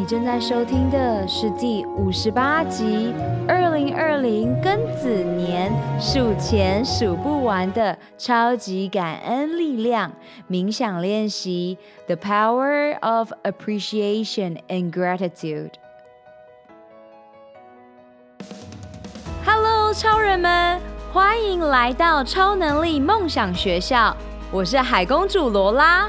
你正在收听的是第五十八集，二零二零庚子年数钱数不完的超级感恩力量冥想练习：The Power of Appreciation and Gratitude。Hello，超人们，欢迎来到超能力梦想学校，我是海公主罗拉。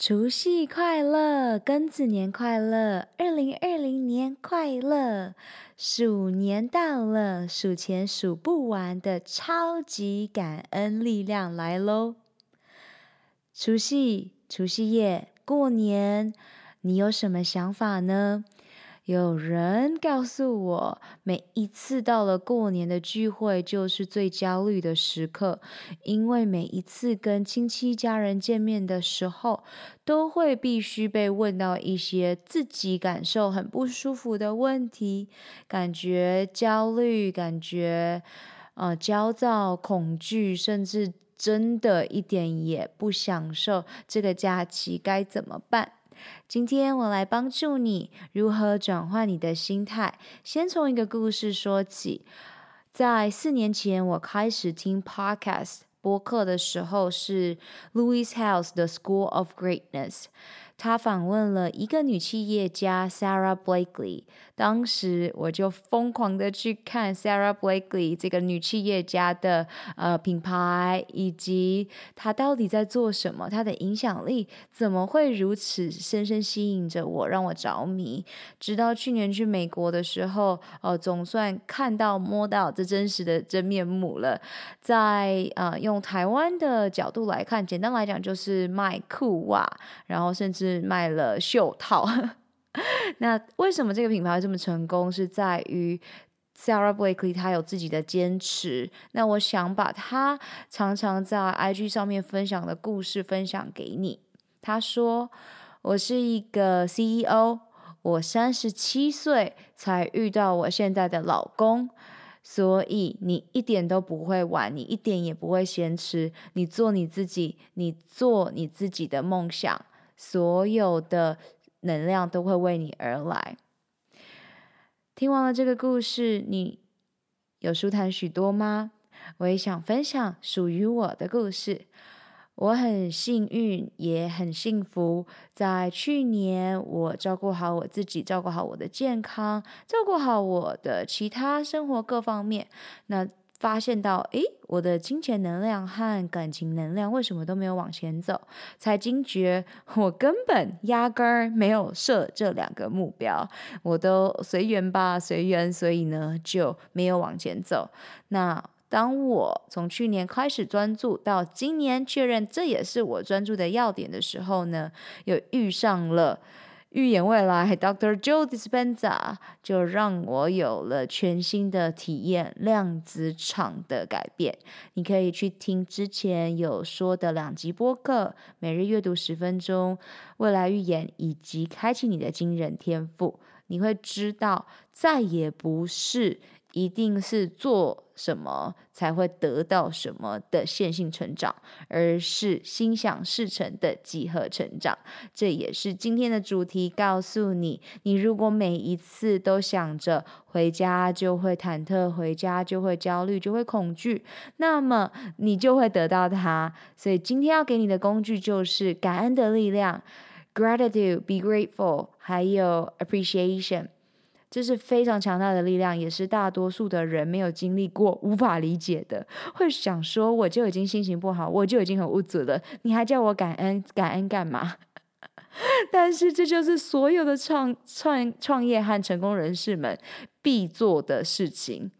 除夕快乐，庚子年快乐，二零二零年快乐！鼠年到了，数钱数不完的超级感恩力量来喽！除夕，除夕夜，过年，你有什么想法呢？有人告诉我，每一次到了过年的聚会，就是最焦虑的时刻，因为每一次跟亲戚家人见面的时候，都会必须被问到一些自己感受很不舒服的问题，感觉焦虑，感觉呃焦躁、恐惧，甚至真的一点也不享受这个假期，该怎么办？今天我来帮助你如何转换你的心态。先从一个故事说起，在四年前我开始听 podcast 播客的时候，是 Louis House 的 School of Greatness。他访问了一个女企业家 Sarah Blakely，当时我就疯狂的去看 Sarah Blakely 这个女企业家的呃品牌，以及她到底在做什么，她的影响力怎么会如此深深吸引着我，让我着迷。直到去年去美国的时候，呃，总算看到摸到这真实的真面目了。在呃用台湾的角度来看，简单来讲就是卖裤袜，然后甚至。是卖了袖套，那为什么这个品牌这么成功？是在于 Sarah Blakely 她有自己的坚持。那我想把她常常在 IG 上面分享的故事分享给你。她说：“我是一个 CEO，我三十七岁才遇到我现在的老公，所以你一点都不会晚，你一点也不会嫌迟，你做你自己，你做你自己的梦想。”所有的能量都会为你而来。听完了这个故事，你有舒坦许多吗？我也想分享属于我的故事。我很幸运，也很幸福。在去年，我照顾好我自己，照顾好我的健康，照顾好我的其他生活各方面。那发现到，诶，我的金钱能量和感情能量为什么都没有往前走？才惊觉，我根本压根儿没有设这两个目标，我都随缘吧，随缘，所以呢就没有往前走。那当我从去年开始专注，到今年确认这也是我专注的要点的时候呢，又遇上了。预言未来，Dr. Joe Dispenza 就让我有了全新的体验，量子场的改变。你可以去听之前有说的两集播客，每日阅读十分钟，未来预言以及开启你的惊人天赋，你会知道再也不是。一定是做什么才会得到什么的线性成长，而是心想事成的几何成长。这也是今天的主题，告诉你：你如果每一次都想着回家就会忐忑，回家就会焦虑，就会恐惧，那么你就会得到它。所以今天要给你的工具就是感恩的力量，gratitude, be grateful，还有 appreciation。这是非常强大的力量，也是大多数的人没有经历过、无法理解的。会想说，我就已经心情不好，我就已经很无助了，你还叫我感恩？感恩干嘛？但是这就是所有的创创创业和成功人士们必做的事情。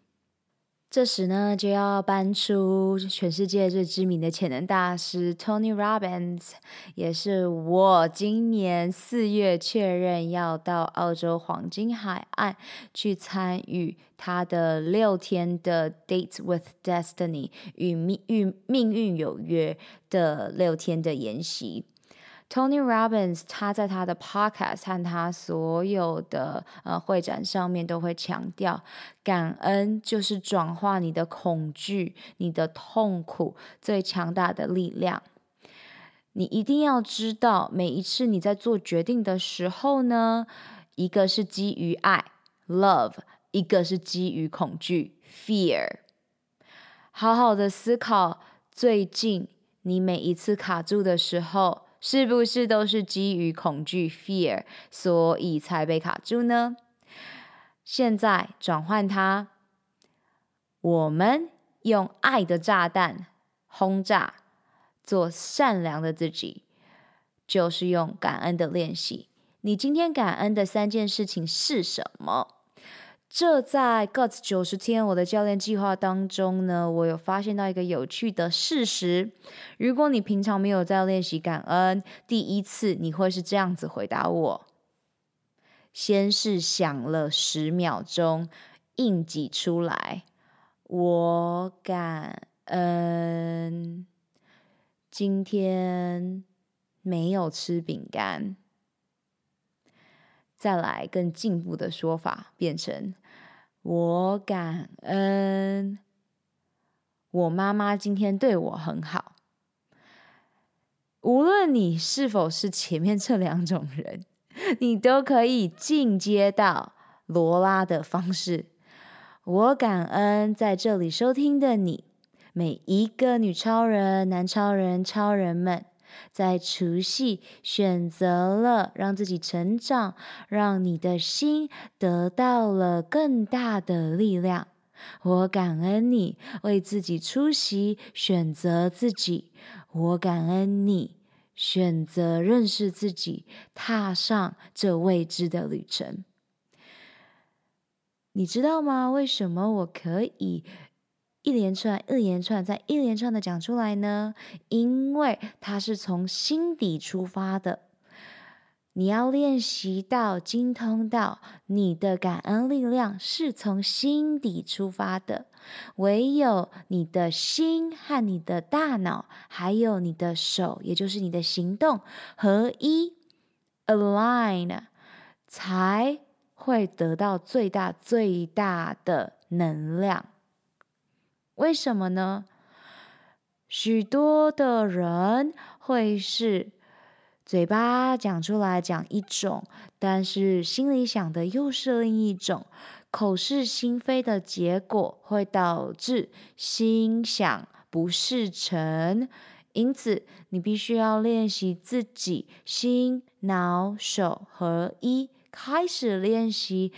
这时呢，就要搬出全世界最知名的潜能大师 Tony Robbins，也是我今年四月确认要到澳洲黄金海岸去参与他的六天的 Date with Destiny 与命与命运有约的六天的研习。Tony Robbins，他在他的 podcast 和他所有的呃会展上面都会强调，感恩就是转化你的恐惧、你的痛苦最强大的力量。你一定要知道，每一次你在做决定的时候呢，一个是基于爱 （love），一个是基于恐惧 （fear）。好好的思考，最近你每一次卡住的时候。是不是都是基于恐惧 （fear），所以才被卡住呢？现在转换它，我们用爱的炸弹轰炸，做善良的自己，就是用感恩的练习。你今天感恩的三件事情是什么？这在 Guts 九十天我的教练计划当中呢，我有发现到一个有趣的事实。如果你平常没有在练习感恩，第一次你会是这样子回答我：先是想了十秒钟，硬挤出来，我感恩今天没有吃饼干。再来更进步的说法，变成我感恩我妈妈今天对我很好。无论你是否是前面这两种人，你都可以进阶到罗拉的方式。我感恩在这里收听的你，每一个女超人、男超人、超人们。在除夕选择了让自己成长，让你的心得到了更大的力量。我感恩你为自己出席，选择自己。我感恩你选择认识自己，踏上这未知的旅程。你知道吗？为什么我可以？一连串、一连串，再一连串的讲出来呢？因为它是从心底出发的。你要练习到精通到你的感恩力量是从心底出发的。唯有你的心和你的大脑，还有你的手，也就是你的行动合一 （align），才会得到最大最大的能量。为什么呢？许多的人会是嘴巴讲出来讲一种，但是心里想的又是另一种，口是心非的结果会导致心想不事成。因此，你必须要练习自己心脑手合一，开始练习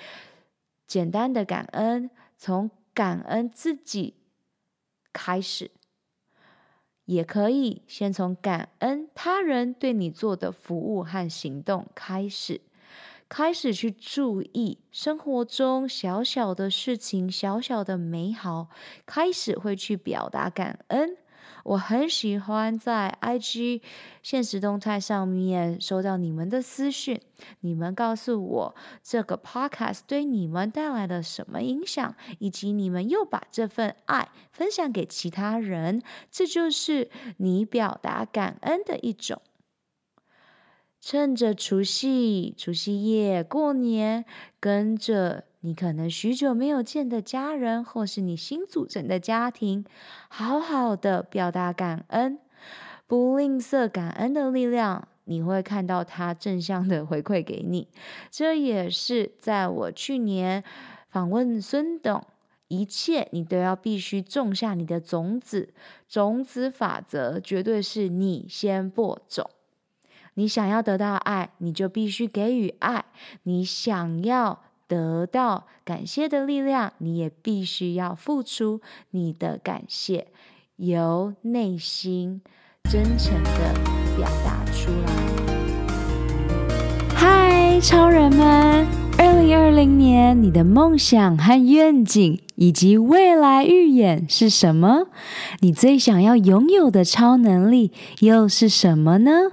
简单的感恩，从感恩自己。开始，也可以先从感恩他人对你做的服务和行动开始，开始去注意生活中小小的事情、小小的美好，开始会去表达感恩。我很喜欢在 IG 现实动态上面收到你们的私讯，你们告诉我这个 Podcast 对你们带来了什么影响，以及你们又把这份爱分享给其他人，这就是你表达感恩的一种。趁着除夕、除夕夜、过年，跟着。你可能许久没有见的家人，或是你新组成的家庭，好好的表达感恩，不吝啬感恩的力量，你会看到它正向的回馈给你。这也是在我去年访问孙董，一切你都要必须种下你的种子，种子法则绝对是你先播种。你想要得到爱，你就必须给予爱。你想要。得到感谢的力量，你也必须要付出你的感谢，由内心真诚的表达出来。嗨，超人们！二零二零年你的梦想和愿景以及未来预演是什么？你最想要拥有的超能力又是什么呢？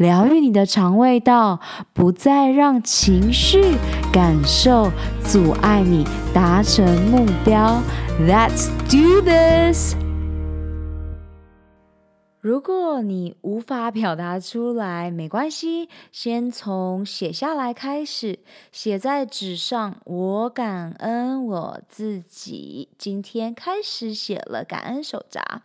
疗愈你的肠胃道，不再让情绪感受阻碍你达成目标。Let's do this！如果你无法表达出来，没关系，先从写下来开始，写在纸上。我感恩我自己，今天开始写了感恩手札。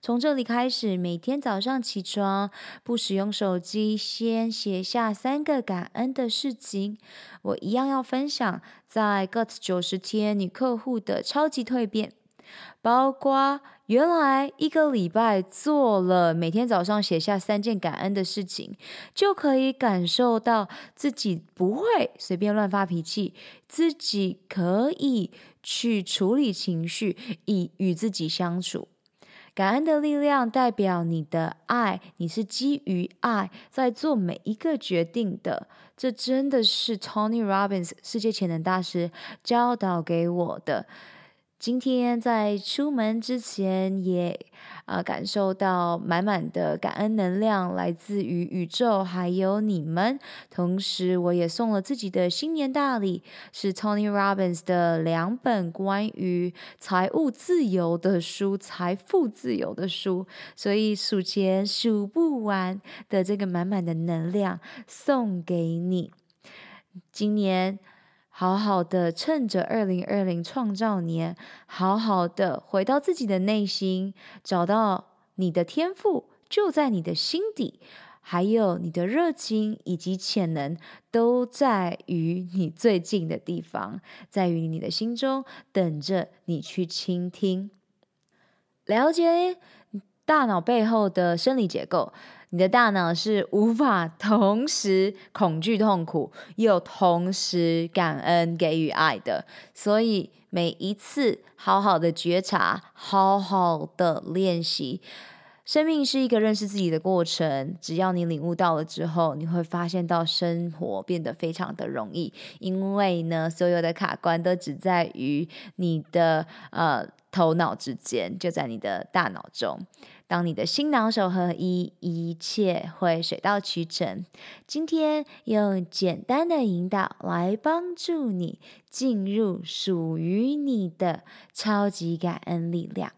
从这里开始，每天早上起床不使用手机，先写下三个感恩的事情。我一样要分享在 Got 九十天女客户的超级蜕变。包括原来一个礼拜做了每天早上写下三件感恩的事情，就可以感受到自己不会随便乱发脾气，自己可以去处理情绪，以与自己相处。感恩的力量代表你的爱，你是基于爱在做每一个决定的。这真的是 Tony Robbins 世界潜能大师教导给我的。今天在出门之前也啊、感受到满满的感恩能量来自于宇宙还有你们，同时我也送了自己的新年大礼，是 Tony Robbins 的两本关于财务自由的书，财富自由的书，所以数钱数不完的这个满满的能量送给你，今年。好好的，趁着二零二零创造年，好好的回到自己的内心，找到你的天赋就在你的心底，还有你的热情以及潜能都在于你最近的地方，在于你的心中，等着你去倾听，了解？大脑背后的生理结构。你的大脑是无法同时恐惧、痛苦，又同时感恩、给予爱的。所以每一次好好的觉察，好好的练习。生命是一个认识自己的过程。只要你领悟到了之后，你会发现到生活变得非常的容易。因为呢，所有的卡关都只在于你的呃头脑之间，就在你的大脑中。当你的心脑手合一，一切会水到渠成。今天用简单的引导来帮助你进入属于你的超级感恩力量。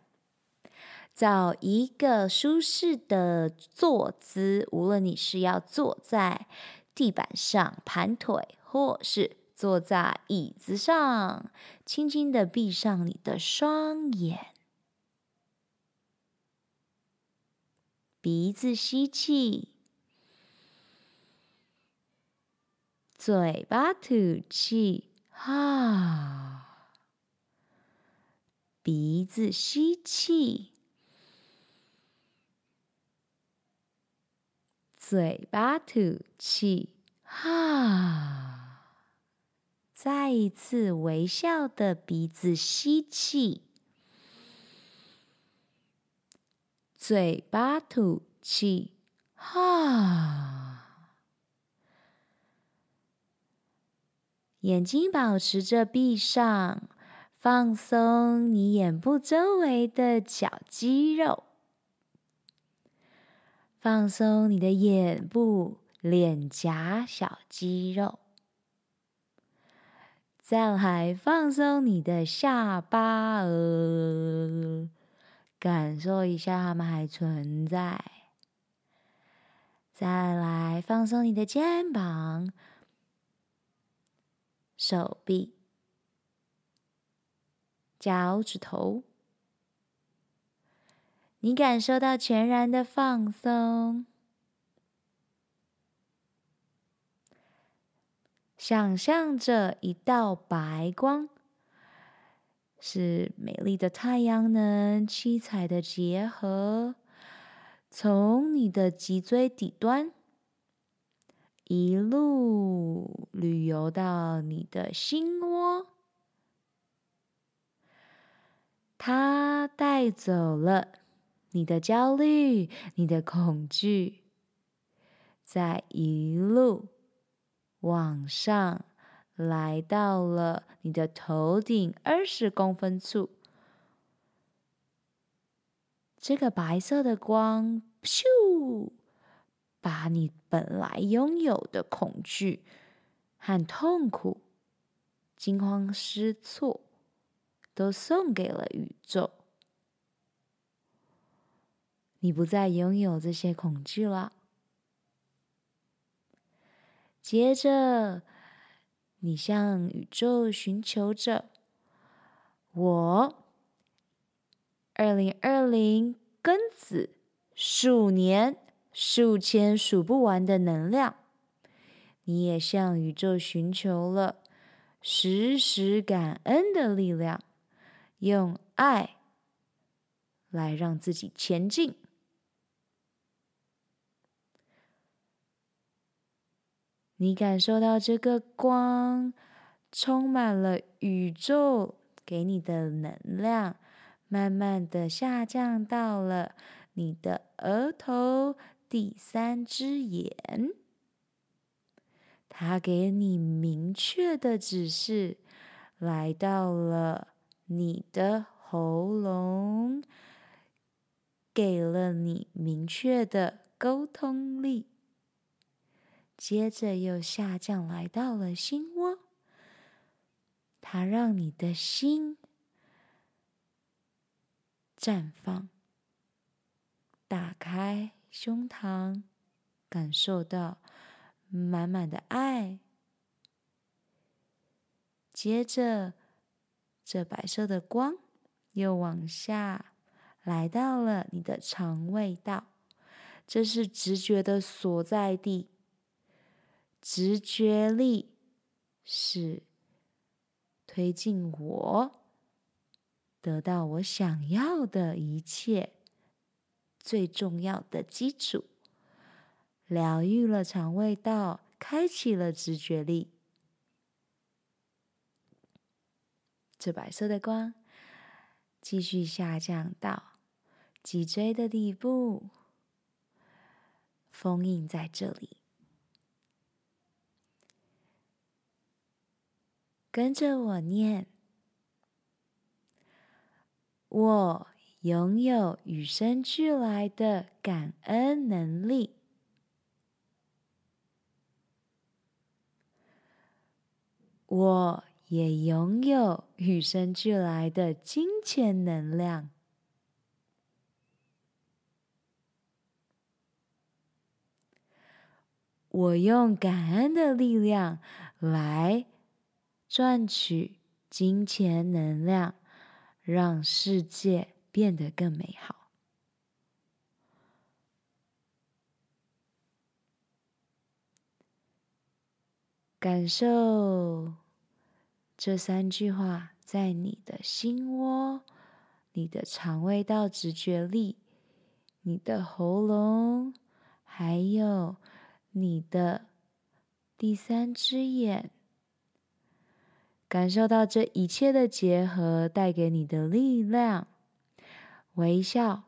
找一个舒适的坐姿，无论你是要坐在地板上盘腿，或是坐在椅子上，轻轻的闭上你的双眼，鼻子吸气，嘴巴吐气，哈，鼻子吸气。嘴巴吐气，哈！再一次微笑的鼻子吸气，嘴巴吐气，哈！眼睛保持着闭上，放松你眼部周围的小肌肉。放松你的眼部、脸颊小肌肉，再来放松你的下巴，呃，感受一下它们还存在。再来放松你的肩膀、手臂、脚趾头。你感受到全然的放松，想象着一道白光，是美丽的太阳能、七彩的结合，从你的脊椎底端一路旅游到你的心窝，它带走了。你的焦虑，你的恐惧，在一路往上，来到了你的头顶二十公分处。这个白色的光，咻，把你本来拥有的恐惧和痛苦、惊慌失措，都送给了宇宙。你不再拥有这些恐惧了。接着，你向宇宙寻求着我二零二零庚子数年数千数不完的能量。你也向宇宙寻求了时时感恩的力量，用爱来让自己前进。你感受到这个光充满了宇宙给你的能量，慢慢的下降到了你的额头第三只眼。它给你明确的指示，来到了你的喉咙，给了你明确的沟通力。接着又下降，来到了心窝。它让你的心绽放，打开胸膛，感受到满满的爱。接着，这白色的光又往下来到了你的肠胃道，这是直觉的所在地。直觉力是推进我得到我想要的一切最重要的基础。疗愈了肠胃道，开启了直觉力。这白色的光继续下降到脊椎的底部，封印在这里。跟着我念。我拥有与生俱来的感恩能力。我也拥有与生俱来的金钱能量。我用感恩的力量来赚取金钱能量，让世界变得更美好。感受这三句话在你的心窝、你的肠胃道直觉力、你的喉咙，还有。你的第三只眼，感受到这一切的结合带给你的力量，微笑，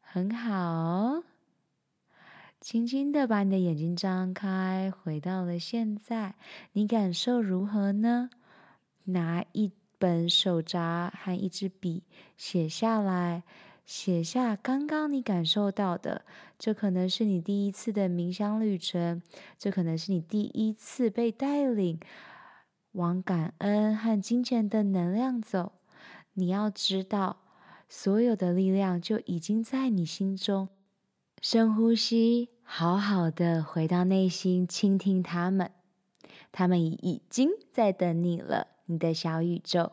很好。轻轻的把你的眼睛张开，回到了现在，你感受如何呢？拿一。本手札和一支笔写下来，写下刚刚你感受到的。这可能是你第一次的冥想旅程，这可能是你第一次被带领往感恩和金钱的能量走。你要知道，所有的力量就已经在你心中。深呼吸，好好的回到内心，倾听他们，他们已经在等你了。你的小宇宙，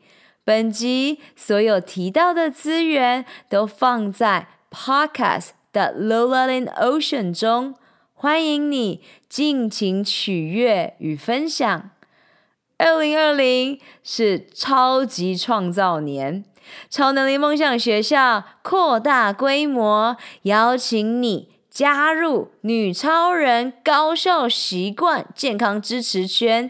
本集所有提到的资源都放在 Podcast 的 Lola in Ocean 中，欢迎你尽情取悦与分享。二零二零是超级创造年，超能力梦想学校扩大规模，邀请你加入女超人高效习惯健康支持圈，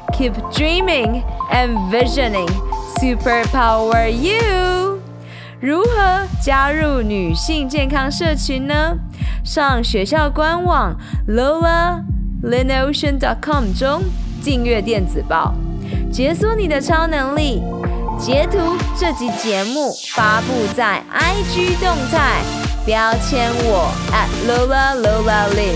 Keep dreaming and visioning. Superpower you。如何加入女性健康社群呢？上学校官网 lolaLinOcean.com 中订阅电子报，解锁你的超能力。截图这集节目发布在 IG 动态，标签我 at @LolaLolaLin，